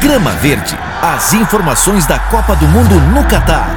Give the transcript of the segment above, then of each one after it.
Grama Verde. As informações da Copa do Mundo no Catar.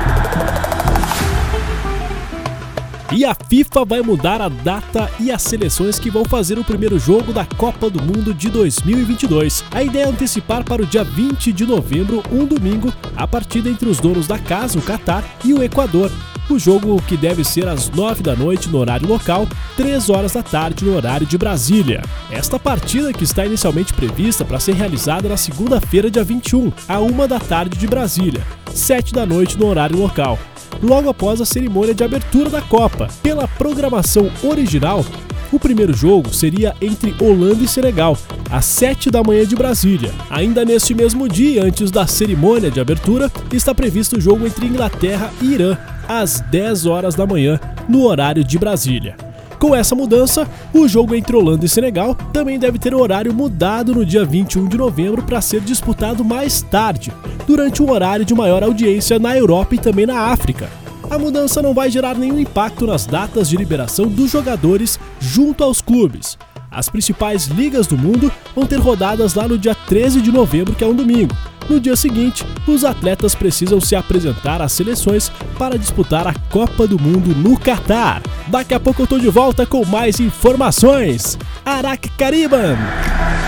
E a FIFA vai mudar a data e as seleções que vão fazer o primeiro jogo da Copa do Mundo de 2022. A ideia é antecipar para o dia 20 de novembro, um domingo, a partida entre os donos da casa, o Catar, e o Equador. O jogo que deve ser às 9 da noite no horário local, 3 horas da tarde no horário de Brasília. Esta partida que está inicialmente prevista para ser realizada na segunda-feira, dia 21, à 1 da tarde de Brasília, 7 da noite no horário local. Logo após a cerimônia de abertura da Copa. Pela programação original, o primeiro jogo seria entre Holanda e Senegal, às 7 da manhã de Brasília. Ainda neste mesmo dia, antes da cerimônia de abertura, está previsto o jogo entre Inglaterra e Irã, às 10 horas da manhã, no horário de Brasília. Com essa mudança, o jogo entre Holanda e Senegal também deve ter o horário mudado no dia 21 de novembro para ser disputado mais tarde, durante um horário de maior audiência na Europa e também na África. A mudança não vai gerar nenhum impacto nas datas de liberação dos jogadores junto aos clubes. As principais ligas do mundo vão ter rodadas lá no dia 13 de novembro, que é um domingo. No dia seguinte, os atletas precisam se apresentar às seleções para disputar a Copa do Mundo no Catar. Daqui a pouco eu tô de volta com mais informações. Araque Cariban!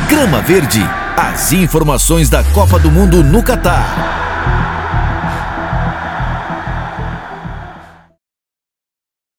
Grama Verde. As informações da Copa do Mundo no Catar.